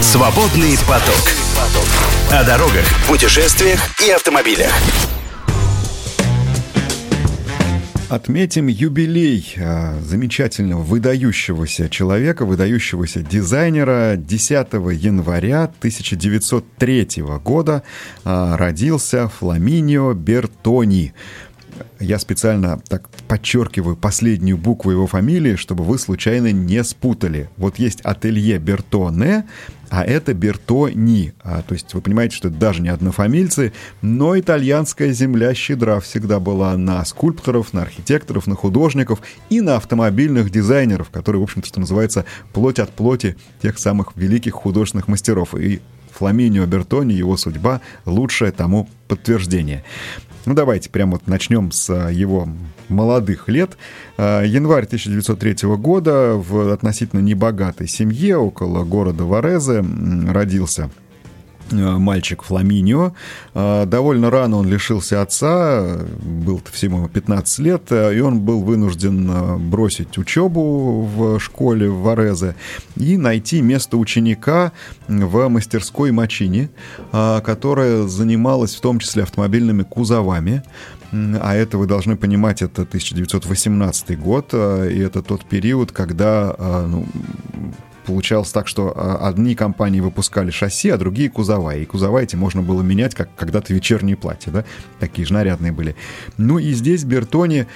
Свободный поток. О дорогах, путешествиях и автомобилях. Отметим юбилей а, замечательного, выдающегося человека, выдающегося дизайнера. 10 января 1903 года а, родился Фламинио Бертони. Я специально так подчеркиваю последнюю букву его фамилии, чтобы вы случайно не спутали. Вот есть ателье Бертоне, а это Бертони. А, то есть вы понимаете, что это даже не однофамильцы, но итальянская земля щедра всегда была на скульпторов, на архитекторов, на художников и на автомобильных дизайнеров, которые, в общем-то, что называется, плоть от плоти тех самых великих художественных мастеров. И Фламинио Бертони, его судьба, лучшее тому подтверждение. Ну, давайте прямо вот начнем с а, его молодых лет. А, январь 1903 года в относительно небогатой семье около города Варезе родился мальчик Фламинио. Э, довольно рано он лишился отца, был всему 15 лет, э, и он был вынужден бросить учебу в школе в Варезе и найти место ученика в мастерской Мачини, которая занималась в том числе автомобильными кузовами. А это, вы должны понимать, это 1918 год, и это тот период, когда ну, получалось так, что а, одни компании выпускали шасси, а другие кузова. И кузова эти можно было менять, как когда-то вечерние платья, да? Такие же нарядные были. Ну и здесь Бертони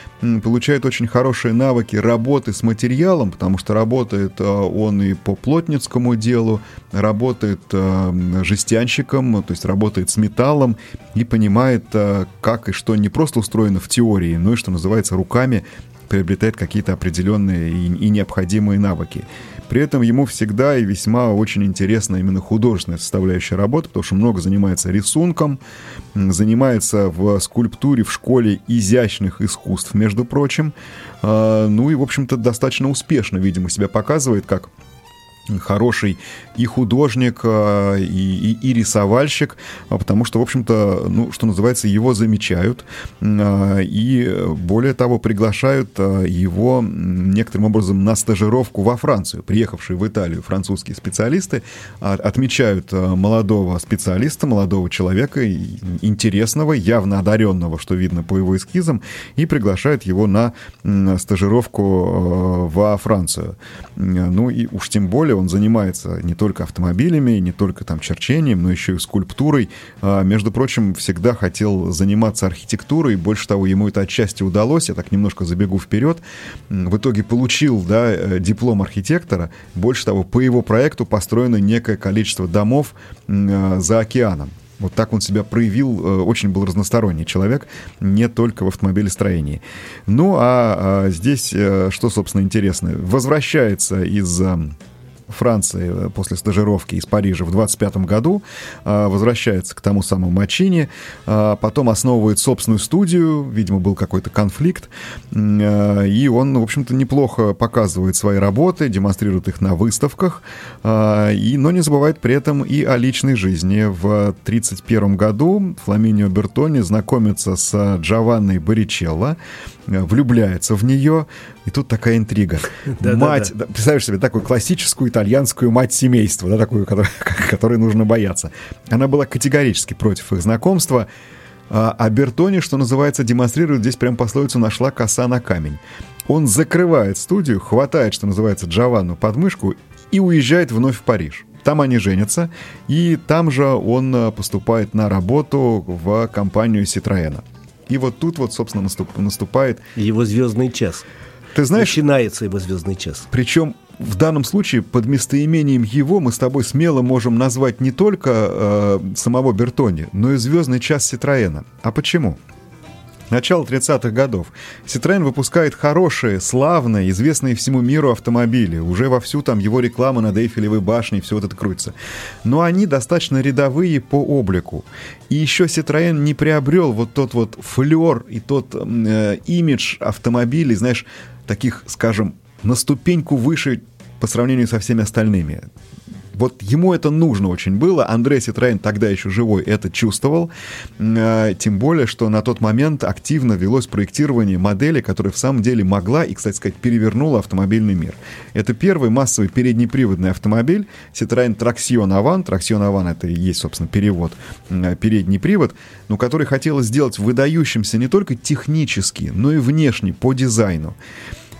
получает очень хорошие навыки работы с материалом, потому что работает а, он и по плотницкому делу, работает а, жестянщиком, то есть работает с металлом и понимает, как и что не просто устроено в теории, но и, что называется, руками приобретает какие-то определенные и, и необходимые навыки. При этом ему всегда и весьма очень интересна именно художественная составляющая работы, потому что много занимается рисунком, занимается в скульптуре в школе изящных искусств, между прочим. А, ну и, в общем-то, достаточно успешно, видимо, себя показывает как хороший и художник, а, и, и, и рисовальщик, а, потому что, в общем-то, ну, что называется, его замечают, а, и более того, приглашают его некоторым образом на стажировку во Францию. Приехавшие в Италию французские специалисты отмечают молодого специалиста, молодого человека, интересного, явно одаренного, что видно по его эскизам, и приглашают его на стажировку во Францию. Ну и уж тем более он занимается не только автомобилями, не только там черчением, но еще и скульптурой. А, между прочим, всегда хотел заниматься архитектурой, больше того, ему это отчасти удалось, я так немножко забегу вперед. В итоге получил да, э, диплом архитектора, больше того, по его проекту построено некое количество домов а, за океаном. Вот так он себя проявил, э, очень был разносторонний человек, не только в автомобилестроении. Ну, а, а здесь э, что, собственно, интересно? Возвращается из Франции э, после стажировки из Парижа в 25 году, а, возвращается к тому самому Мачине, а, потом основывает собственную студию, видимо, был какой-то конфликт, и он, в общем-то, неплохо показывает свои работы, демонстрирует их на выставках, и, но не забывает при этом и о личной жизни. В 1931 году Фламинио Бертони знакомится с Джованной Боричелло, влюбляется в нее, и тут такая интрига. Мать, представляешь себе, такую классическую итальянскую мать семейства, да, такую, которой нужно бояться. Она была категорически против их знакомства, а, а Бертони, что называется, демонстрирует здесь прям пословицу «нашла коса на камень». Он закрывает студию, хватает, что называется, Джованну под мышку и уезжает вновь в Париж. Там они женятся, и там же он а, поступает на работу в компанию Ситроена. И вот тут вот, собственно, наступ, наступает... Его звездный час. Ты знаешь... Начинается его звездный час. Причем в данном случае под местоимением его мы с тобой смело можем назвать не только э, самого Бертони, но и звездный час Ситроена. А почему? Начало 30-х годов. Citroёn выпускает хорошие, славные, известные всему миру автомобили. Уже вовсю там его реклама над Эйфелевой башней, все вот это крутится. Но они достаточно рядовые по облику. И еще Citroёn не приобрел вот тот вот флер и тот э, имидж автомобилей, знаешь, таких, скажем, на ступеньку выше по сравнению со всеми остальными вот ему это нужно очень было. Андрей Ситроен тогда еще живой это чувствовал. Э, тем более, что на тот момент активно велось проектирование модели, которая в самом деле могла и, кстати сказать, перевернула автомобильный мир. Это первый массовый переднеприводный автомобиль Citroёn Traction Avant. Traction Avant это и есть, собственно, перевод э, передний привод, но который хотелось сделать выдающимся не только технически, но и внешне по дизайну.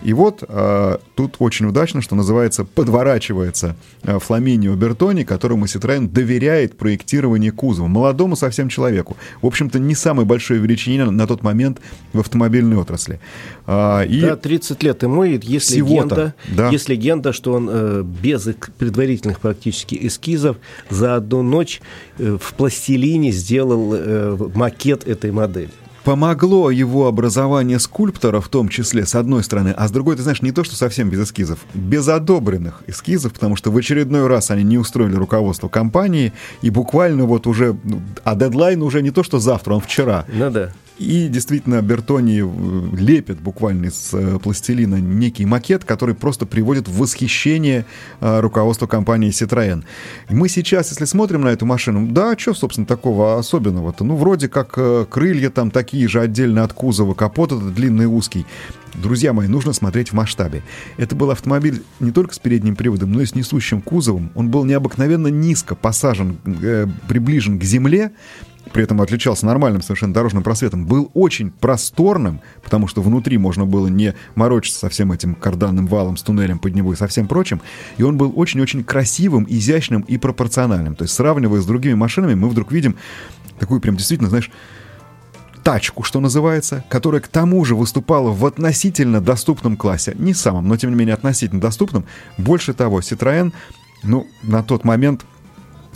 И вот э, тут очень удачно, что называется, подворачивается э, Фламинио Бертони, которому Citroёn доверяет проектирование кузова. Молодому совсем человеку. В общем-то, не самой большой величине на, на тот момент в автомобильной отрасли. А, и да, 30 лет ему, и есть легенда, да. есть легенда, что он э, без предварительных практически эскизов за одну ночь э, в пластилине сделал э, макет этой модели помогло его образование скульптора, в том числе, с одной стороны, а с другой, ты знаешь, не то, что совсем без эскизов, без одобренных эскизов, потому что в очередной раз они не устроили руководство компании, и буквально вот уже, ну, а дедлайн уже не то, что завтра, он вчера. Ну да. И действительно, Бертони э, лепит буквально из э, пластилина некий макет, который просто приводит в восхищение э, руководство компании Citroën. Мы сейчас, если смотрим на эту машину, да, что, собственно, такого особенного-то? Ну, вроде как крылья там такие же отдельно от кузова, капот этот длинный узкий. Друзья мои, нужно смотреть в масштабе. Это был автомобиль не только с передним приводом, но и с несущим кузовом. Он был необыкновенно низко посажен, приближен к земле, при этом отличался нормальным совершенно дорожным просветом, был очень просторным, потому что внутри можно было не морочиться со всем этим карданным валом, с туннелем под него и со всем прочим, и он был очень-очень красивым, изящным и пропорциональным. То есть, сравнивая с другими машинами, мы вдруг видим такую прям действительно, знаешь, тачку, что называется, которая к тому же выступала в относительно доступном классе. Не самом, но тем не менее относительно доступном. Больше того, Citroën, ну, на тот момент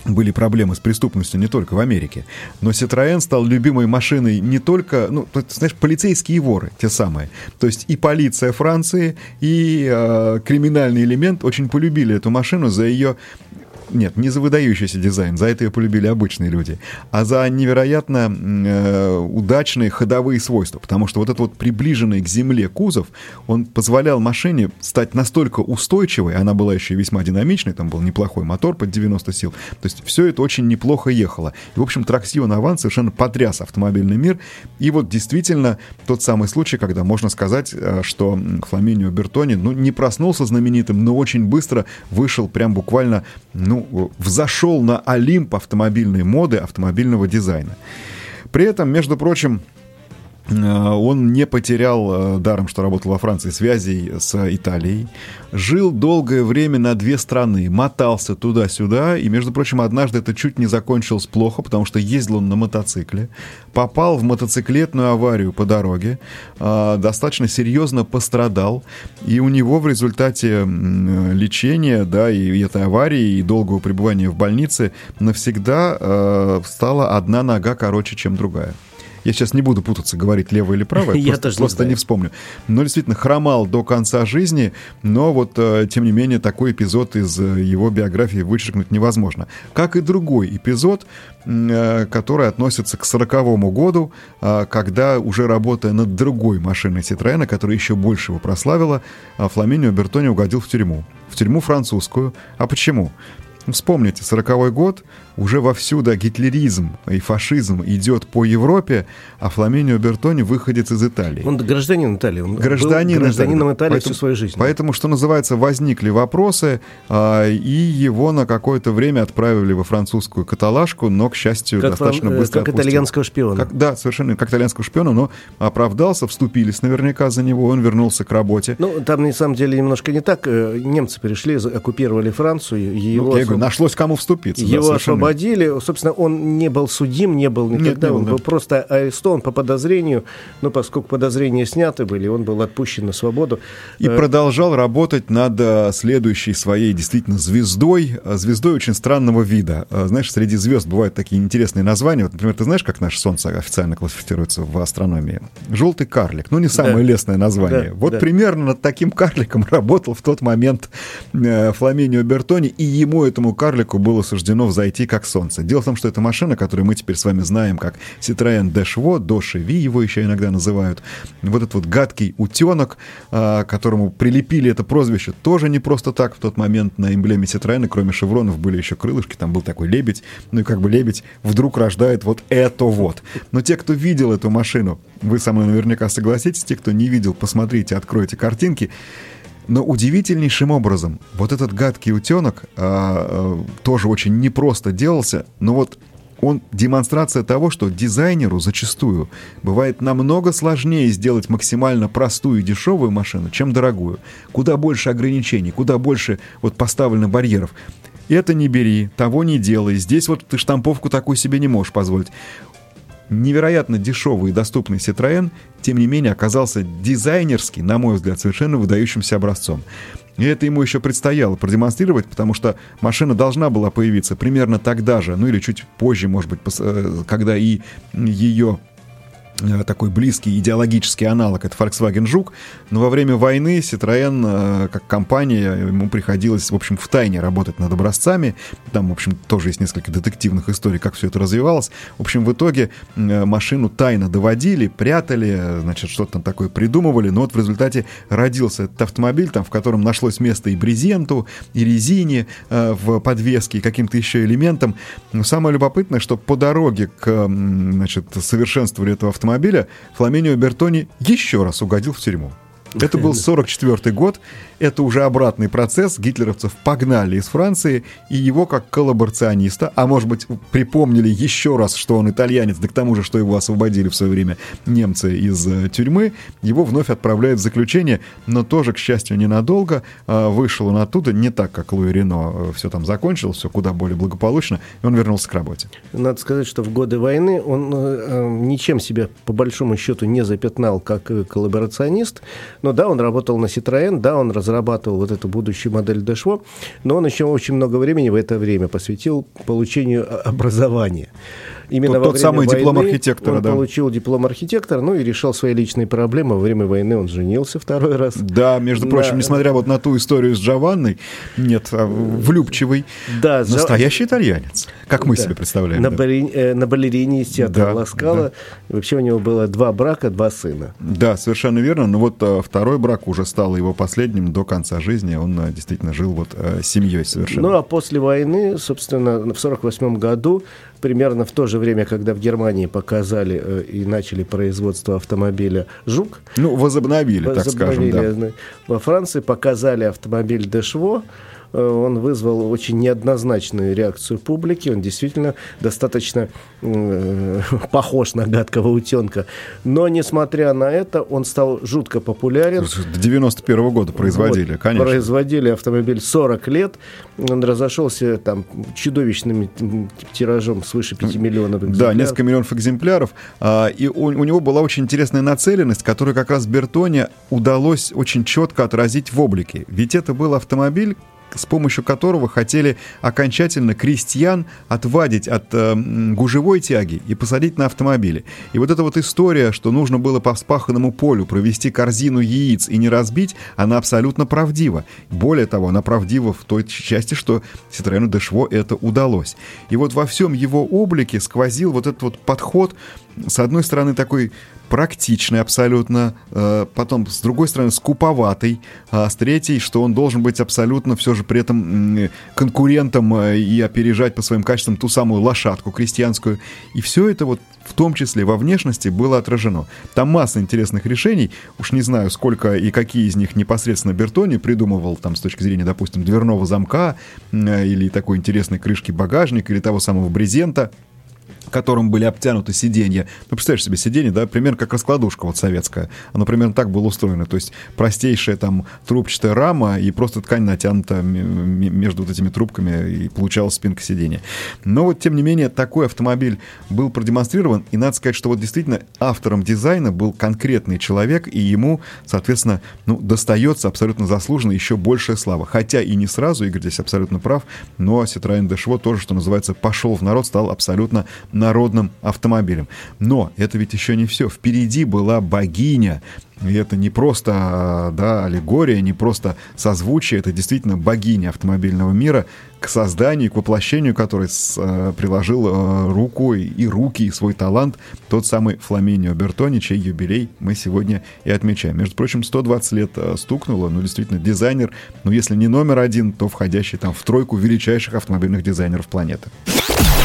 были проблемы с преступностью не только в Америке. Но Citroën стал любимой машиной не только, ну, знаешь, полицейские воры, те самые. То есть и полиция Франции, и э, криминальный элемент очень полюбили эту машину за ее нет, не за выдающийся дизайн, за это ее полюбили обычные люди, а за невероятно э, удачные ходовые свойства, потому что вот этот вот приближенный к земле кузов, он позволял машине стать настолько устойчивой, она была еще и весьма динамичной, там был неплохой мотор под 90 сил, то есть все это очень неплохо ехало. И, в общем, Траксион Аван совершенно потряс автомобильный мир, и вот действительно тот самый случай, когда можно сказать, э, что Фламинио Бертони, ну, не проснулся знаменитым, но очень быстро вышел прям буквально, ну, взошел на Олимп автомобильной моды, автомобильного дизайна. При этом, между прочим, он не потерял, э, даром что работал во Франции, связей с Италией. Жил долгое время на две страны, мотался туда-сюда. И, между прочим, однажды это чуть не закончилось плохо, потому что ездил он на мотоцикле. Попал в мотоциклетную аварию по дороге. Э, достаточно серьезно пострадал. И у него в результате лечения, да, и этой аварии, и долгого пребывания в больнице навсегда стала одна нога короче, чем другая. Я сейчас не буду путаться, говорить левое или правое, я просто, тоже просто не, не вспомню. Но действительно хромал до конца жизни, но вот, э, тем не менее, такой эпизод из э, его биографии вычеркнуть невозможно. Как и другой эпизод, э, который относится к сороковому году, когда, уже работая над другой машиной Citroёn, которая еще больше его прославила, Фламинио Бертони угодил в тюрьму. В тюрьму французскую. А почему? Вспомните, сороковой год, уже вовсю, да, гитлеризм и фашизм идет по Европе, а Фламинио Бертони выходит из Италии. Он гражданин Италии, он гражданин был гражданином Италии, Италии поэтому, всю свою жизнь. Поэтому, что называется, возникли вопросы, а, и его на какое-то время отправили во французскую каталажку, но, к счастью, как достаточно фран... быстро Как отпустили. итальянского шпиона. Как, да, совершенно, как итальянского шпиона, но оправдался, вступились наверняка за него, он вернулся к работе. Ну, там, на самом деле, немножко не так. Э, немцы перешли, оккупировали Францию, его... Ну, я говорю, нашлось кому вступиться. Его да, освободили, собственно, он не был судим, не был никогда, Нет, не был, он да. был просто арестован по подозрению, но поскольку подозрения сняты были, он был отпущен на свободу. И э... продолжал работать над э, следующей своей действительно звездой, э, звездой очень странного вида. Э, знаешь, среди звезд бывают такие интересные названия. Вот, например, ты знаешь, как наше Солнце официально классифицируется в астрономии? Желтый карлик. Ну, не самое да. лестное название. Да, вот да. примерно над таким карликом работал в тот момент Фламинио Бертони, и ему этому карлику было суждено взойти как солнце. Дело в том, что эта машина, которую мы теперь с вами знаем как Citroën Доши Ви его еще иногда называют, вот этот вот гадкий утенок, а, которому прилепили это прозвище, тоже не просто так в тот момент на эмблеме Citroën, кроме шевронов были еще крылышки, там был такой лебедь, ну и как бы лебедь вдруг рождает вот это вот. Но те, кто видел эту машину, вы со мной наверняка согласитесь, те, кто не видел, посмотрите, откройте картинки, но удивительнейшим образом вот этот гадкий утенок а, а, тоже очень непросто делался, но вот он демонстрация того, что дизайнеру зачастую бывает намного сложнее сделать максимально простую и дешевую машину, чем дорогую. Куда больше ограничений, куда больше вот поставлено барьеров. Это не бери, того не делай. Здесь вот ты штамповку такую себе не можешь позволить невероятно дешевый и доступный Citroën, тем не менее оказался дизайнерски, на мой взгляд, совершенно выдающимся образцом. И это ему еще предстояло продемонстрировать, потому что машина должна была появиться примерно тогда же, ну или чуть позже, может быть, э, когда и ее такой близкий идеологический аналог, это Volkswagen Жук, но во время войны Citroën, э, как компания, ему приходилось, в общем, в тайне работать над образцами, там, в общем, тоже есть несколько детективных историй, как все это развивалось. В общем, в итоге э, машину тайно доводили, прятали, значит, что-то там такое придумывали, но вот в результате родился этот автомобиль, там, в котором нашлось место и брезенту, и резине в подвеске, и каким-то еще элементам. Но самое любопытное, что по дороге к, значит, совершенствованию этого автомобиля автомобиля Фламинио Бертони еще раз угодил в тюрьму. Это был 44 год, это уже обратный процесс. Гитлеровцев погнали из Франции, и его как коллаборациониста, а может быть, припомнили еще раз, что он итальянец, да к тому же, что его освободили в свое время немцы из э, тюрьмы, его вновь отправляют в заключение, но тоже, к счастью, ненадолго. Э, вышел он оттуда не так, как Луи Рено. Э, все там закончилось, все куда более благополучно, и он вернулся к работе. Надо сказать, что в годы войны он э, ничем себя, по большому счету, не запятнал как коллаборационист, но да, он работал на Citroën, да, он разрабатывал вот эту будущую модель Дэшво, но он еще очень много времени в это время посвятил получению образования. Именно тот, тот самый войны диплом архитектора, он да. получил диплом архитектора, ну и решал свои личные проблемы. Во время войны он женился второй раз. Да, между прочим, на... несмотря вот на ту историю с Джованной, нет, а, влюбчивый, да, настоящий итальянец, как мы да. себе представляем. На, да. Бали... э, на балерине из театра да, Ласкала. Да. Вообще у него было два брака, два сына. Да, совершенно верно. Но вот а, второй брак уже стал его последним до конца жизни. Он а, действительно жил вот а, семьей совершенно. Ну а после войны, собственно, в 1948 году примерно в то же время, когда в Германии показали э, и начали производство автомобиля «Жук». Ну, возобновили, возобновили так скажем, да. Во Франции показали автомобиль «Дешво», Э, он вызвал очень неоднозначную реакцию публики. Он действительно достаточно э, похож на гадкого утенка. Но, несмотря на это, он стал жутко популярен. До 91 -го года производили, вот, конечно. Производили автомобиль 40 лет. Он разошелся там чудовищным тиражом свыше 5 миллионов экземпляров. Да, несколько миллионов экземпляров. А, и у, у него была очень интересная нацеленность, которую как раз Бертоне удалось очень четко отразить в облике. Ведь это был автомобиль, с помощью которого хотели окончательно крестьян отвадить от э, гужевой тяги и посадить на автомобили. И вот эта вот история, что нужно было по вспаханному полю провести корзину яиц и не разбить, она абсолютно правдива. Более того, она правдива в той части, что Citroёn Дешво это удалось. И вот во всем его облике сквозил вот этот вот подход, с одной стороны, такой практичный абсолютно, э, потом, с другой стороны, скуповатый, а с третьей, что он должен быть абсолютно все же при этом конкурентом э, и опережать по своим качествам ту самую лошадку крестьянскую. И все это вот в том числе во внешности было отражено. Там масса интересных решений, уж не знаю, сколько и какие из них непосредственно Бертони придумывал там с точки зрения, допустим, дверного замка э, или такой интересной крышки багажника или того самого брезента которым были обтянуты сиденья. Ну, представляешь себе сиденье, да, примерно как раскладушка вот советская. Оно примерно так было устроено. То есть простейшая там трубчатая рама и просто ткань натянута между вот этими трубками и получалась спинка сиденья. Но вот, тем не менее, такой автомобиль был продемонстрирован, и надо сказать, что вот действительно автором дизайна был конкретный человек, и ему, соответственно, ну, достается абсолютно заслуженно еще большая слава. Хотя и не сразу, Игорь здесь абсолютно прав, но Citroёn Dashwo тоже, что называется, пошел в народ, стал абсолютно народным автомобилем. Но это ведь еще не все. Впереди была богиня, и это не просто да, аллегория, не просто созвучие, это действительно богиня автомобильного мира, к созданию, к воплощению которой с, э, приложил э, руку и руки, и свой талант тот самый Фламинио Бертони, чей юбилей мы сегодня и отмечаем. Между прочим, 120 лет э, стукнуло, ну, действительно, дизайнер, ну, если не номер один, то входящий там в тройку величайших автомобильных дизайнеров планеты.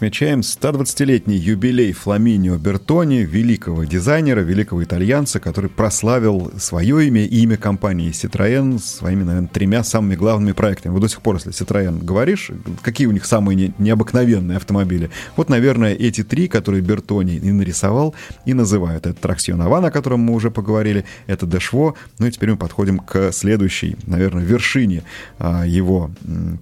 Отмечаем 120-летний юбилей Фламинио Бертони, великого дизайнера, великого итальянца, который прославил свое имя и имя компании Citroën своими, наверное, тремя самыми главными проектами. Вы до сих пор, если Citroën говоришь, какие у них самые не, необыкновенные автомобили? Вот, наверное, эти три, которые Бертони и нарисовал, и называют. Это Траксион Аван, о котором мы уже поговорили, это Дешво, ну и теперь мы подходим к следующей, наверное, вершине а, его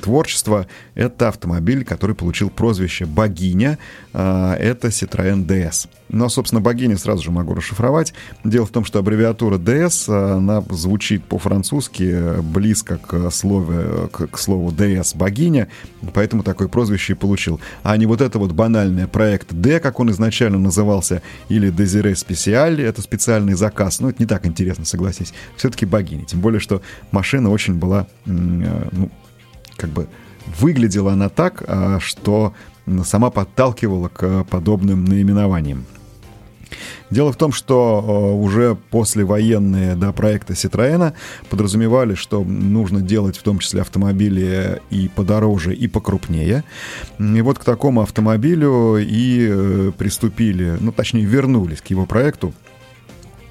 творчества. Это автомобиль, который получил прозвище «Богиня» богиня, а, это Citroën DS. Но, собственно, богиня сразу же могу расшифровать. Дело в том, что аббревиатура DS, а, она звучит по-французски близко к слову, к, слову DS богиня, поэтому такое прозвище и получил. А не вот это вот банальное проект D, как он изначально назывался, или Desire Special, это специальный заказ. Ну, это не так интересно, согласись. Все-таки богиня. Тем более, что машина очень была, э, ну, как бы выглядела она так, а, что сама подталкивала к подобным наименованиям. Дело в том, что э, уже послевоенные да, проекты Citroёn подразумевали, что нужно делать в том числе автомобили и подороже, и покрупнее. И вот к такому автомобилю и э, приступили, ну точнее вернулись к его проекту Э,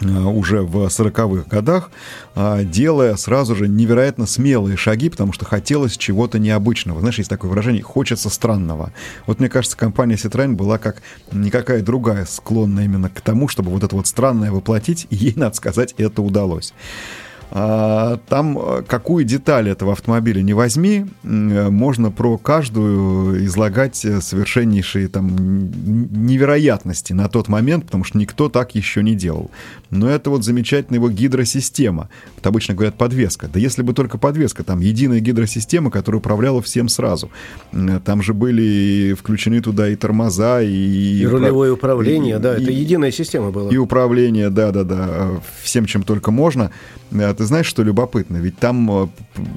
уже в 40-х годах, а, делая сразу же невероятно смелые шаги, потому что хотелось чего-то необычного. Знаешь, есть такое выражение «хочется странного». Вот мне кажется, компания Citroёn была как никакая другая склонна именно к тому, чтобы вот это вот странное воплотить, и ей, надо сказать, это удалось. А, там э, какую деталь этого автомобиля не возьми, э, можно про каждую излагать э, совершеннейшие там невероятности на тот момент, потому что никто так еще не делал. Но это вот замечательная его гидросистема. Вот обычно говорят подвеска. Да если бы только подвеска, там единая гидросистема, которая управляла всем сразу. Там же были включены туда и тормоза, и... И рулевое управление, и, да, и, это единая система была. И управление, да-да-да, всем, чем только можно ты знаешь, что любопытно? Ведь там э,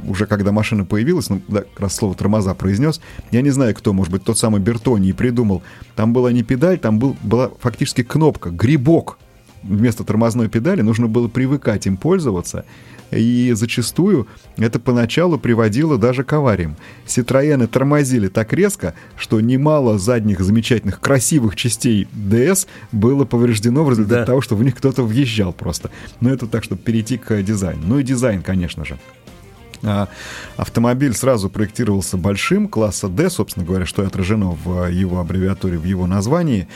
уже когда машина появилась, ну, да, как раз слово тормоза произнес, я не знаю, кто, может быть, тот самый Бертони и придумал. Там была не педаль, там был, была фактически кнопка, грибок вместо тормозной педали, нужно было привыкать им пользоваться. И зачастую это поначалу приводило даже к авариям. Ситроены тормозили так резко, что немало задних замечательных красивых частей DS было повреждено в результате да. того, что в них кто-то въезжал просто. Но это так, чтобы перейти к дизайну. Ну и дизайн, конечно же. А, автомобиль сразу проектировался большим, класса D, собственно говоря, что и отражено в его аббревиатуре, в его названии.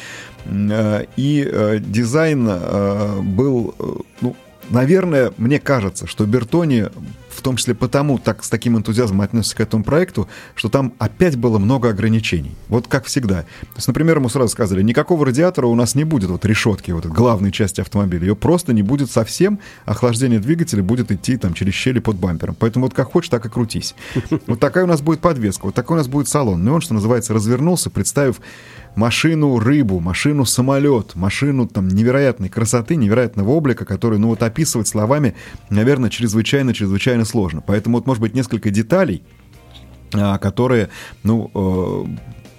А, и э, дизайн э, был, э, ну, наверное, мне кажется, что Бертони в том числе потому так с таким энтузиазмом отнесся к этому проекту, что там опять было много ограничений. Вот как всегда. То есть, например, ему сразу сказали, никакого радиатора у нас не будет, вот решетки, вот главной части автомобиля. Ее просто не будет совсем, охлаждение двигателя будет идти там через щели под бампером. Поэтому вот как хочешь, так и крутись. Вот такая у нас будет подвеска, вот такой у нас будет салон. Ну и он, что называется, развернулся, представив машину-рыбу, машину-самолет, машину там невероятной красоты, невероятного облика, который, ну вот описывать словами, наверное, чрезвычайно-чрезвычайно сложно. Поэтому вот, может быть, несколько деталей, а, которые, ну, э,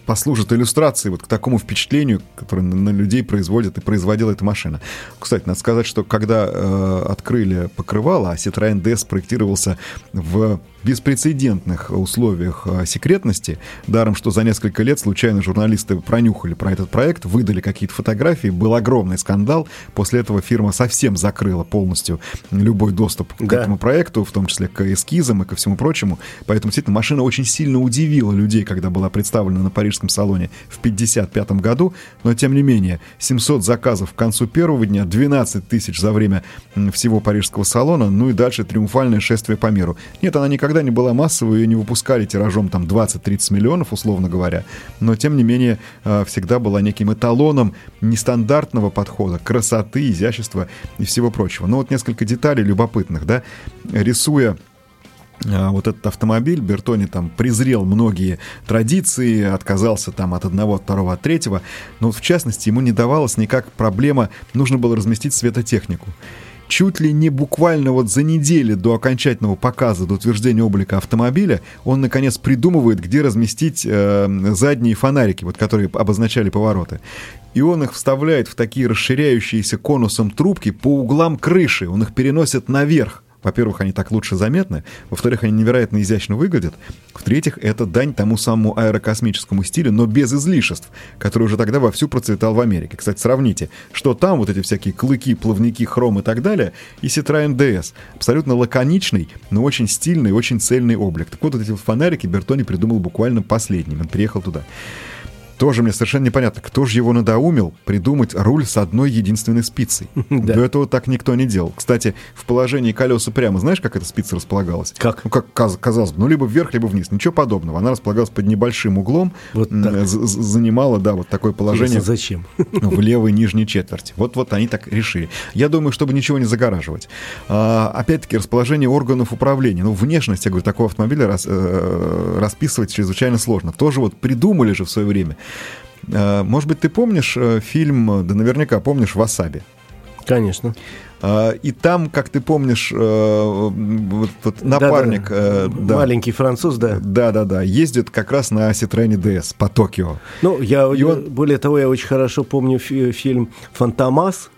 послужит иллюстрацией вот к такому впечатлению, которое на, людей производит и производила эта машина. Кстати, надо сказать, что когда э, открыли покрывало, а Citroёn DS проектировался в беспрецедентных условиях а, секретности. Даром, что за несколько лет случайно журналисты пронюхали про этот проект, выдали какие-то фотографии, был огромный скандал. После этого фирма совсем закрыла полностью любой доступ да. к этому проекту, в том числе к эскизам и ко всему прочему. Поэтому, действительно, машина очень сильно удивила людей, когда была представлена на Парижской парижском салоне в 1955 году, но тем не менее 700 заказов к концу первого дня, 12 тысяч за время всего парижского салона, ну и дальше триумфальное шествие по миру. Нет, она никогда не была массовой, ее не выпускали тиражом там 20-30 миллионов, условно говоря, но тем не менее э, всегда была неким эталоном нестандартного подхода, красоты, изящества и всего прочего. Но вот несколько деталей любопытных, да, рисуя а, вот этот автомобиль, Бертони там презрел многие традиции, отказался там от одного, от второго, от третьего, но в частности ему не давалась никак проблема, нужно было разместить светотехнику. Чуть ли не буквально вот за неделю до окончательного показа, до утверждения облика автомобиля, он наконец придумывает, где разместить э, задние фонарики, вот которые обозначали повороты. И он их вставляет в такие расширяющиеся конусом трубки по углам крыши, он их переносит наверх. Во-первых, они так лучше заметны. Во-вторых, они невероятно изящно выглядят. В-третьих, это дань тому самому аэрокосмическому стилю, но без излишеств, который уже тогда вовсю процветал в Америке. Кстати, сравните, что там вот эти всякие клыки, плавники, хром и так далее, и Citroёn DS. Абсолютно лаконичный, но очень стильный, очень цельный облик. Так вот, эти фонарики Бертони придумал буквально последним. Он приехал туда. Тоже мне совершенно непонятно, кто же его надоумил придумать руль с одной единственной спицей. До этого так никто не делал. Кстати, в положении колеса прямо, знаешь, как эта спица располагалась? Как? Ну, как казалось бы, ну, либо вверх, либо вниз. Ничего подобного. Она располагалась под небольшим углом, вот занимала, да, вот такое положение. Зачем? В левой нижней четверти. Вот-вот они так решили. Я думаю, чтобы ничего не загораживать. А, опять-таки, расположение органов управления. Ну, внешность, я говорю, такого автомобиля рас, э, расписывать чрезвычайно сложно. Тоже вот придумали же в свое время. Э, может быть, ты помнишь э, фильм, да наверняка помнишь «Васаби»? Конечно. Э, и там, как ты помнишь, вот, вот напарник... Да, да. Да, Маленький француз, да. Да-да-да, ездит как раз на Citroёn DS по Токио. Ну, я, и он... более того, я очень хорошо помню фильм «Фантомас»,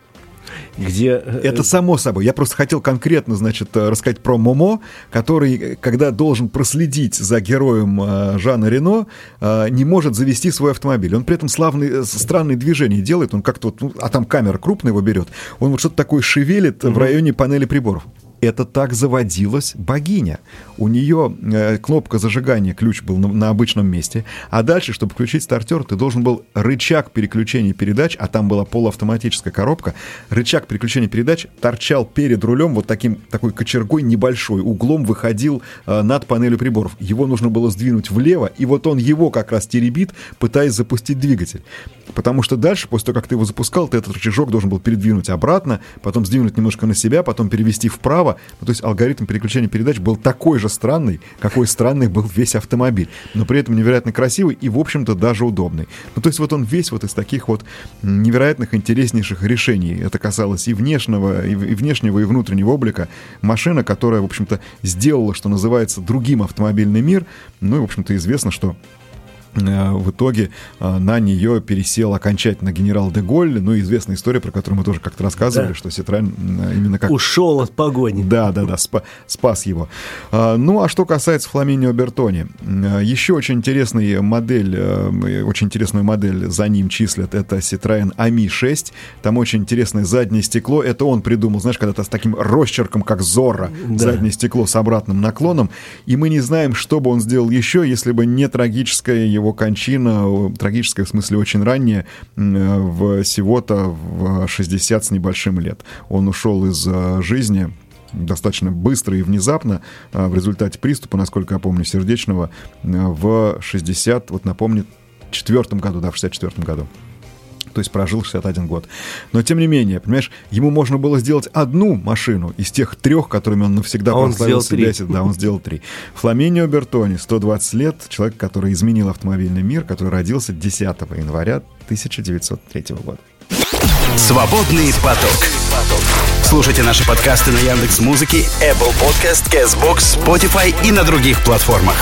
где... Э, Это само собой. Я просто хотел конкретно, значит, э, рассказать про Момо, который, э, когда должен проследить за героем Жана Рено, не может завести свой автомобиль. Он при этом славный, странные движения делает, он как-то вот, ну, а там камера крупная его берет, он вот что-то такое шевелит угу. в районе панели приборов это так заводилась богиня. У нее э, кнопка зажигания, ключ был на, на обычном месте, а дальше, чтобы включить стартер, ты должен был рычаг переключения передач, а там была полуавтоматическая коробка, рычаг переключения передач торчал перед рулем вот таким, такой кочергой небольшой, углом выходил э, над панелью приборов. Его нужно было сдвинуть влево, и вот он его как раз теребит, пытаясь запустить двигатель. Потому что дальше, после того, как ты его запускал, ты этот рычажок должен был передвинуть обратно, потом сдвинуть немножко на себя, потом перевести вправо, вправо. Ну, то есть алгоритм переключения передач был такой же странный, какой странный был весь автомобиль. Но при этом невероятно красивый и, в общем-то, даже удобный. Ну, то есть вот он весь вот из таких вот невероятных, интереснейших решений. Это касалось и внешнего, и внешнего, и внутреннего облика. Машина, которая, в общем-то, сделала, что называется, другим автомобильный мир. Ну и, в общем-то, известно, что в итоге э, на нее пересел окончательно генерал де Голь. Ну, известная история, про которую мы тоже как-то рассказывали, да. что Ситрен э, именно как... Ушел от погони. Да, да, да, спа- спас его. Ну, а что касается Фламинио Бертони, еще очень интересная модель, очень интересную модель за ним числят, это Citroen AMI 6. Там очень интересное заднее стекло. Это он придумал, знаешь, когда-то с таким росчерком, как Зорро, да. заднее стекло с обратным наклоном. И мы не знаем, что бы он сделал еще, если бы не трагическая его его кончина, трагическая в смысле очень ранняя, в всего-то в 60 с небольшим лет. Он ушел из э, жизни достаточно быстро и внезапно э, в результате приступа, насколько я помню, сердечного э, в 60, вот напомню, четвертом году, да, в 64 году то есть прожил 61 год. Но тем не менее, понимаешь, ему можно было сделать одну машину из тех трех, которыми он навсегда а прославил себя. Да, он сделал три. Фламинио Бертони, 120 лет, человек, который изменил автомобильный мир, который родился 10 января 1903 года. Свободный поток. Слушайте наши подкасты на Яндекс Музыке, Apple Podcast, Castbox, Spotify и на других платформах.